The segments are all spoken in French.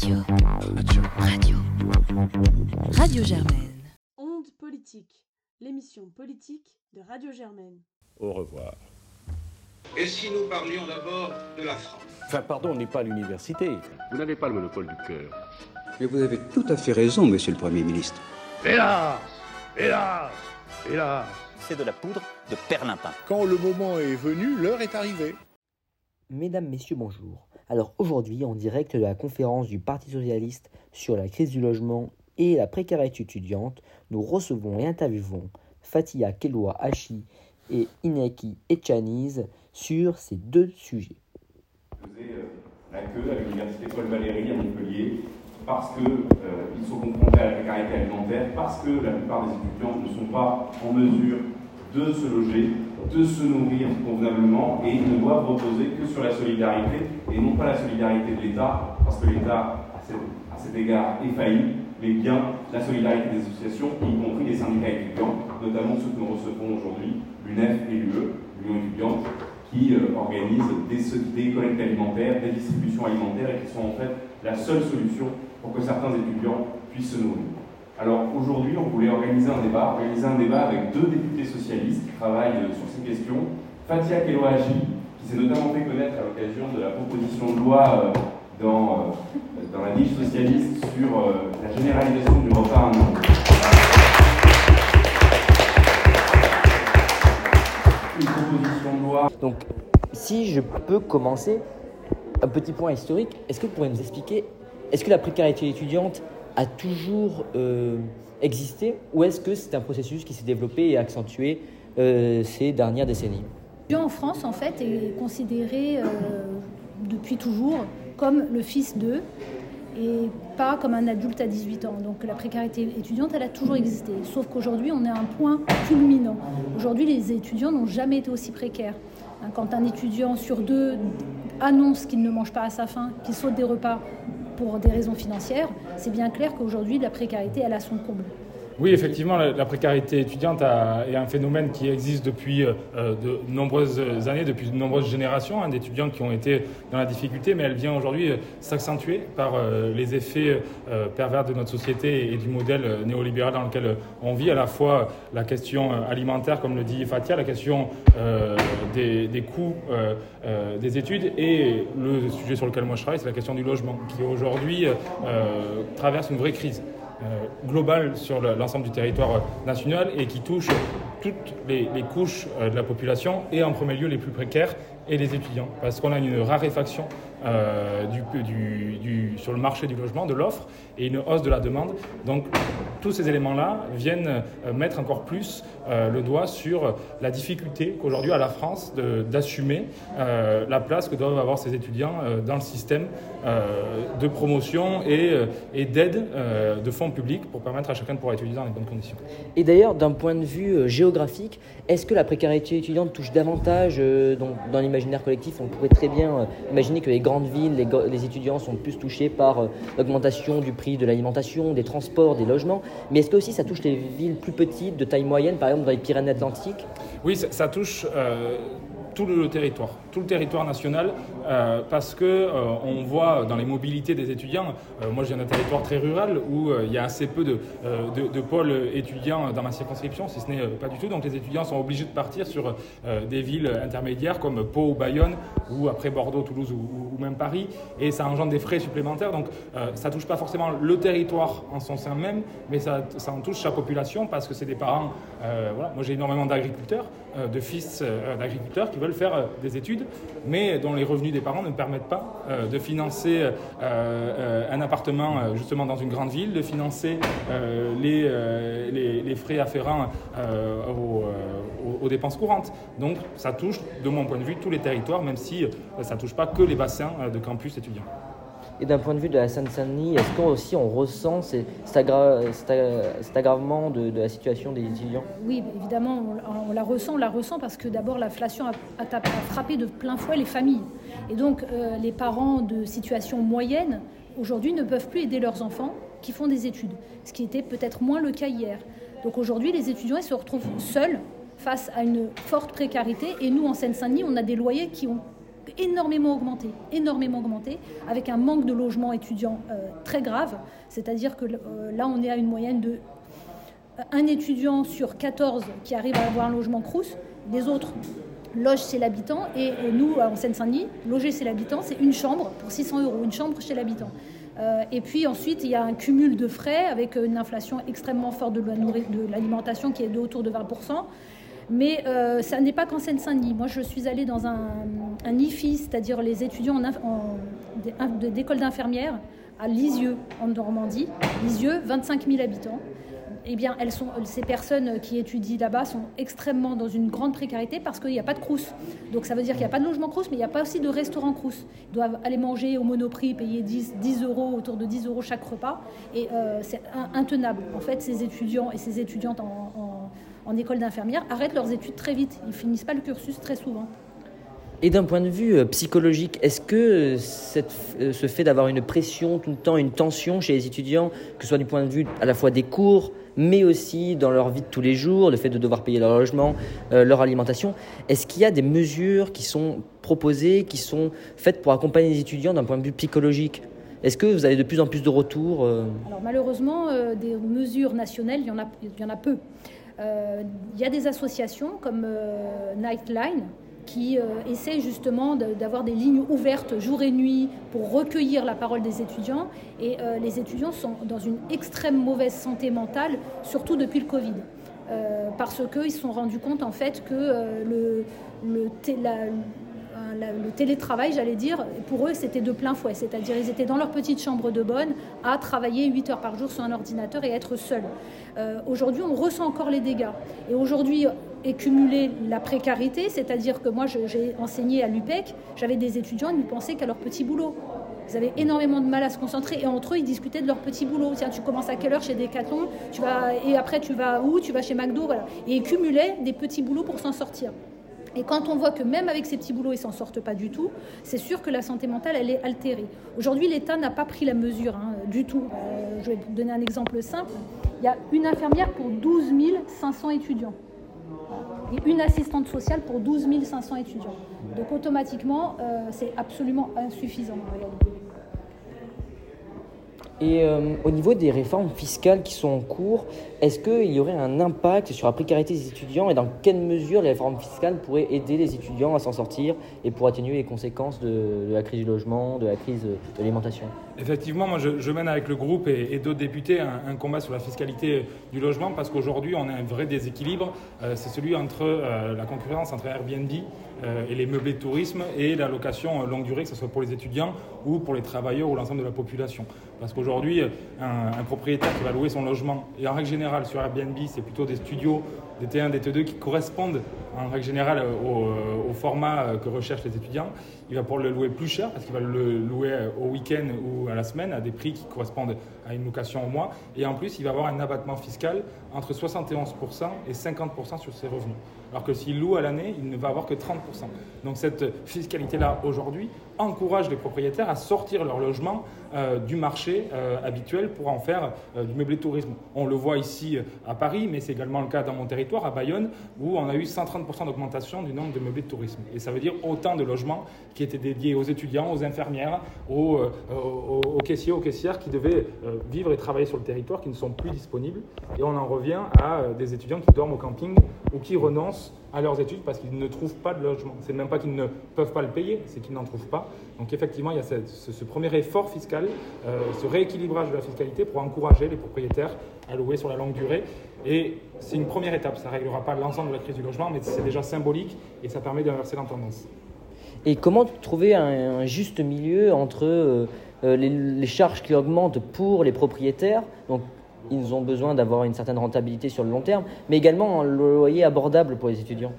Radio. Radio. Radio. Radio Germaine. Onde politique, l'émission politique de Radio Germaine. Au revoir. Et si nous parlions d'abord de la France? Enfin, pardon, on n'est pas à l'université. Vous n'avez pas le monopole du cœur. Mais vous avez tout à fait raison, monsieur le Premier ministre. Hélas Hélas Hélas C'est de la poudre de perlimpin. Quand le moment est venu, l'heure est arrivée. Mesdames, Messieurs, bonjour. Alors aujourd'hui, en direct de la conférence du Parti Socialiste sur la crise du logement et la précarité étudiante, nous recevons et interviewons Fatia Keloa Hachi et Ineki Echaniz sur ces deux sujets. faisait la queue à l'université Paul Valéry à Montpellier parce qu'ils euh, sont confrontés à la précarité alimentaire, parce que la plupart des étudiants ne sont pas en mesure de se loger, de se nourrir convenablement et ils ne doivent reposer que sur la solidarité et non pas la solidarité de l'État, parce que l'État, à, cet- égard, est failli, mais bien la solidarité des associations, y compris les syndicats étudiants, notamment ceux que nous recevons aujourd'hui, l'UNEF et l'UE, l'Union étudiante, qui euh, organisent des, collectes alimentaires, des distributions alimentaires et qui sont en fait la seule solution pour que certains étudiants puissent se nourrir. Alors aujourd'hui, on voulait organiser un débat, organiser un débat avec deux députés socialistes qui travaillent euh, sur ces questions. Fatia Kelohaji, qui s'est notamment fait connaître à l'occasion de la proposition de loi euh, dans, euh, dans la niche socialiste sur euh, la généralisation du repas un an. Une proposition de loi. Donc, si je peux commencer, un petit point historique, est-ce que vous pourriez nous expliquer, est-ce que la précarité étudiante a toujours existé ou est-ce que c'est un processus qui s'est développé et accentué ces dernières décennies? L'étudiant en France, en fait, est considéré euh, depuis toujours comme le fils d'eux et pas comme un adulte à 18 ans. Donc la précarité étudiante, a toujours existé. Sauf qu'aujourd'hui, on est à un point culminant. Aujourd'hui, les étudiants n'ont jamais été aussi précaires. Hein, Quand un étudiant sur deux annonce qu'il ne mange pas à sa faim, qu'il saute des repas pour des raisons financières, c'est bien clair qu'aujourd'hui, la précarité, elle a son comble. Oui, effectivement, la, précarité étudiante a- est un phénomène qui existe depuis euh, de nombreuses années, depuis de nombreuses générations hein, d'étudiants qui ont été dans la difficulté, mais elle vient aujourd'hui euh, s'accentuer par euh, les effets euh, pervers de notre société et, du modèle euh, néolibéral dans lequel euh, on vit, à la fois la question euh, alimentaire, comme le dit Fatia, la question euh, des, des coûts euh, euh, des études et le sujet sur lequel moi je travaille, c'est la question du logement, qui aujourd'hui euh, euh, traverse une vraie crise. euh, globale sur le- l'ensemble du territoire euh, national et qui touche toutes les, les couches euh, de la population et en premier lieu les plus précaires et les étudiants. Parce qu'on a une raréfaction euh, du, sur le marché du logement, de l'offre et une hausse de la demande. Donc tous ces éléments-là viennent euh, mettre encore plus euh, le doigt sur la difficulté qu'aujourd'hui a la France d'assumer la place que doivent avoir ces étudiants dans le système de promotion et, et d'aide de fonds publics pour permettre à chacun de pouvoir étudier dans les bonnes conditions. Et d'ailleurs, d'un point de vue géographique, est-ce que la précarité étudiante touche davantage dans l'imaginaire collectif? On pourrait très bien imaginer que les grandes villes, les, étudiants sont plus touchés par euh, l'augmentation du prix de l'alimentation, des transports, des logements. Mais est-ce que aussi ça touche les villes plus petites, de taille moyenne, par exemple dans les Pyrénées-Atlantiques? Oui, ça, ça touche euh, tout le territoire, tout le territoire national, euh, parce que euh, on voit dans les mobilités des étudiants. euh, moi, je viens d'un territoire très rural où il y a assez peu de, de, pôles étudiants dans ma circonscription, si ce n'est pas du tout. Donc, les étudiants sont obligés de partir sur des villes intermédiaires comme Pau ou Bayonne, ou après Bordeaux, Toulouse ou, même Paris, et ça engendre des frais supplémentaires. Donc, ça touche pas forcément le territoire en son sein même, mais ça, en touche sa population parce que c'est des parents. Moi, j'ai énormément d'agriculteurs, de fils d'agriculteurs qui veulent faire des études, mais dont les revenus des parents ne permettent pas euh, de financer euh, euh, un appartement justement dans une grande ville, de financer les, frais afférents aux, dépenses courantes. Donc, ça touche, de mon point de vue, tous les territoires, même si ça ne touche pas que les bassins de campus étudiants. Et d'un point de vue de la Seine-Saint-Denis, est-ce qu'on aussi on ressent ces- cet, aggravement de, la situation des étudiants? Oui, évidemment, on, la ressent, on la ressent parce que d'abord la l'inflation a frappé de plein fouet les familles. Et donc euh, les parents de situation moyenne, aujourd'hui, ne peuvent plus aider leurs enfants qui font des études, ce qui était peut-être moins le cas hier. Donc aujourd'hui, les étudiants ils se retrouvent seuls face à une forte précarité. Et nous, en Seine-Saint-Denis, on a des loyers qui ont énormément augmenté, énormément augmenté, avec un manque de logements étudiants très grave. C'est-à-dire que là, on est à une moyenne de un étudiant sur 14 qui arrive à avoir un logement Crous, les autres logent chez l'habitant. Et nous, en Seine-Saint-Denis, loger chez l'habitant, c'est une chambre pour 600 euros, une chambre chez l'habitant. Euh, et puis ensuite, il y a un cumul de frais avec une inflation extrêmement forte de l'alimentation qui est de autour de 20%. Mais euh, ça n'est pas qu'en Seine-Saint-Denis. Moi, je suis allée dans un, IFI, c'est-à-dire les étudiants en, d'école d'infirmière, à Lisieux, en Normandie. Lisieux, 25 000 habitants eh bien, ces personnes qui étudient là-bas sont extrêmement dans une grande précarité parce qu'il n'y a pas de crous. Donc ça veut dire qu'il n'y a pas de logement crous, mais il n'y a pas aussi de restaurant crous. Ils doivent aller manger au monoprix, payer 10, 10 euros, autour de 10 euros chaque repas. Et euh, c'est intenable. En fait, ces étudiants et ces étudiantes en, en école d'infirmière arrêtent leurs études très vite. Ils finissent pas le cursus très souvent. Et d'un point de vue euh, psychologique, est-ce que cette, euh, ce fait d'avoir une pression tout le temps, une tension chez les étudiants, que ce soit du point de vue à la fois des cours, mais aussi dans leur vie de tous les jours, le fait de devoir payer leur logement, euh, leur alimentation, est-ce qu'il y a des mesures qui sont proposées, qui sont faites pour accompagner les étudiants d'un point de vue psychologique? Est-ce que vous avez de plus en plus de retours Alors malheureusement, des mesures nationales, il y en a, il y en a peu. Il y a des associations comme Nightline qui euh, essaie justement d'avoir des lignes ouvertes jour et nuit pour recueillir la parole des étudiants. Et euh, les étudiants sont dans une extrême mauvaise santé mentale, surtout depuis le Covid. Euh, parce qu'ils se sont rendus compte en fait que le, le télétravail, j'allais dire, pour eux, c'était de plein fouet. C'est-à-dire, ils étaient dans leur petite chambre de bonne à travailler 8 heures par jour sur un ordinateur et être seuls. aujourd'hui, on ressent encore les dégâts. Et aujourd'hui, et cumuler la précarité, c'est-à-dire que moi j'ai enseigné à l'UPEC, j'avais des étudiants, ils ne pensaient qu'à leur petit boulot. Ils avaient énormément de mal à se concentrer et entre eux ils discutaient de leur petit boulot. Tiens, tu commences à quelle heure chez Decathlon tu vas, Et après tu vas où Tu vas chez McDo voilà. Et ils cumulaient des petits boulots pour s'en sortir. Et quand on voit que même avec ces petits boulots, ils s'en sortent pas du tout, c'est sûr que la santé mentale, elle est altérée. Aujourd'hui, l'État n'a pas pris la mesure hein, du tout. Euh, je vais vous donner un exemple simple. Il y a une infirmière pour 12 500 étudiants et une assistante sociale pour 12 500 étudiants. Donc automatiquement, euh, c'est absolument insuffisant en réalité. Et euh, au niveau des réformes fiscales qui sont en cours, est-ce qu'il y aurait un impact sur la précarité des étudiants et dans quelle mesure les réformes fiscales pourraient aider les étudiants à s'en sortir et pour atténuer les conséquences de, la crise du logement, de la crise de l'alimentation? Effectivement, moi je, mène avec le groupe et, d'autres députés un, combat sur la fiscalité du logement parce qu'aujourd'hui on a un vrai déséquilibre. Euh, c'est celui entre euh, la concurrence entre Airbnb et les meublés de tourisme et la location longue durée, que ce soit pour les étudiants ou pour les travailleurs ou l'ensemble de la population. Parce un, propriétaire qui va louer son logement, et en règle générale sur Airbnb, c'est plutôt des studios, des T1, des T2 qui correspondent en règle générale au, au format que recherchent les étudiants. Il va pouvoir le louer plus cher parce qu'il va le louer au week-end ou à la semaine à des prix qui correspondent à une location au mois. Et en plus, il va avoir un abattement fiscal entre 71% et 50% sur ses revenus. Alors que s'il loue à l'année, il ne va avoir que 30%. Donc cette fiscalité-là, aujourd'hui, encourage les propriétaires à sortir leur logement euh, du marché euh, habituel pour en faire euh, du meublé tourisme. On le voit ici à Paris, mais c'est également le cas dans mon territoire, à Bayonne, où on a eu 130% d'augmentation du nombre de meublés de tourisme. Et ça veut dire autant de logements qui étaient dédiés aux étudiants, aux infirmières, aux, aux caissiers, aux caissières qui devaient vivre et travailler sur le territoire, qui ne sont plus disponibles. Et on en revient à des étudiants qui dorment au camping ou qui renoncent à leurs études parce qu'ils ne trouvent pas de logement. C'est même pas qu'ils ne peuvent pas le payer, c'est qu'ils n'en trouvent pas. Donc effectivement, il y a ce, premier effort fiscal, euh, ce rééquilibrage de la fiscalité pour encourager les propriétaires à louer sur la longue durée. Et c'est une première étape, ça ne réglera pas l'ensemble de la crise du logement, mais c'est déjà symbolique et ça permet d'inverser la tendance. Et comment trouver un, juste milieu entre euh, euh, les, charges qui augmentent pour les propriétaires, ils ont besoin d'avoir une certaine rentabilité sur le long terme, mais également un loyer abordable pour les étudiants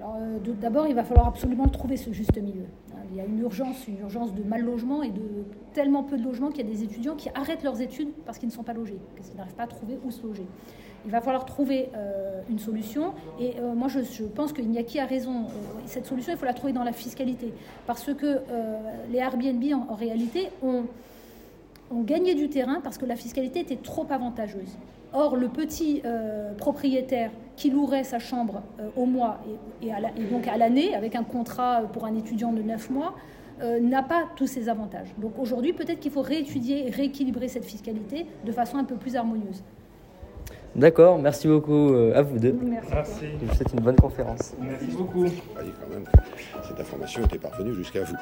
euh, D'abord, il va falloir absolument trouver ce juste milieu. Hein, il y a une urgence, une urgence de mal logement et de tellement peu de logements qu'il y a des étudiants qui arrêtent leurs études parce qu'ils ne sont pas logés, parce qu'ils n'arrivent pas à trouver où se loger. Il va falloir trouver euh, une solution. Et euh, moi, je, pense qu'Ignaki a raison. cette solution, il faut la trouver dans la fiscalité. Parce que les Airbnb, en réalité, ont ont gagné du terrain parce que la fiscalité était trop avantageuse. Or, le petit euh, propriétaire qui louerait sa chambre euh, au mois et, donc à l'année, avec un contrat pour un étudiant de 9 mois, euh, n'a pas tous ces avantages. Donc aujourd'hui, peut-être qu'il faut réétudier et rééquilibrer cette fiscalité de façon un peu plus harmonieuse. D'accord, merci beaucoup à vous deux. Merci. Je vous souhaite une bonne conférence. Merci beaucoup. quand même, cette information était parvenue jusqu'à vous.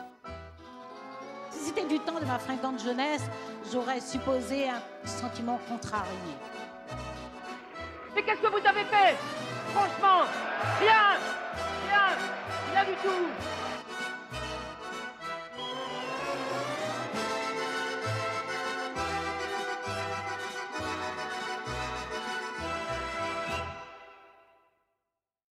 Du temps de ma fringante jeunesse, j'aurais supposé un sentiment contrarié. Mais qu'est-ce que vous avez fait? Franchement, rien Rien Rien du tout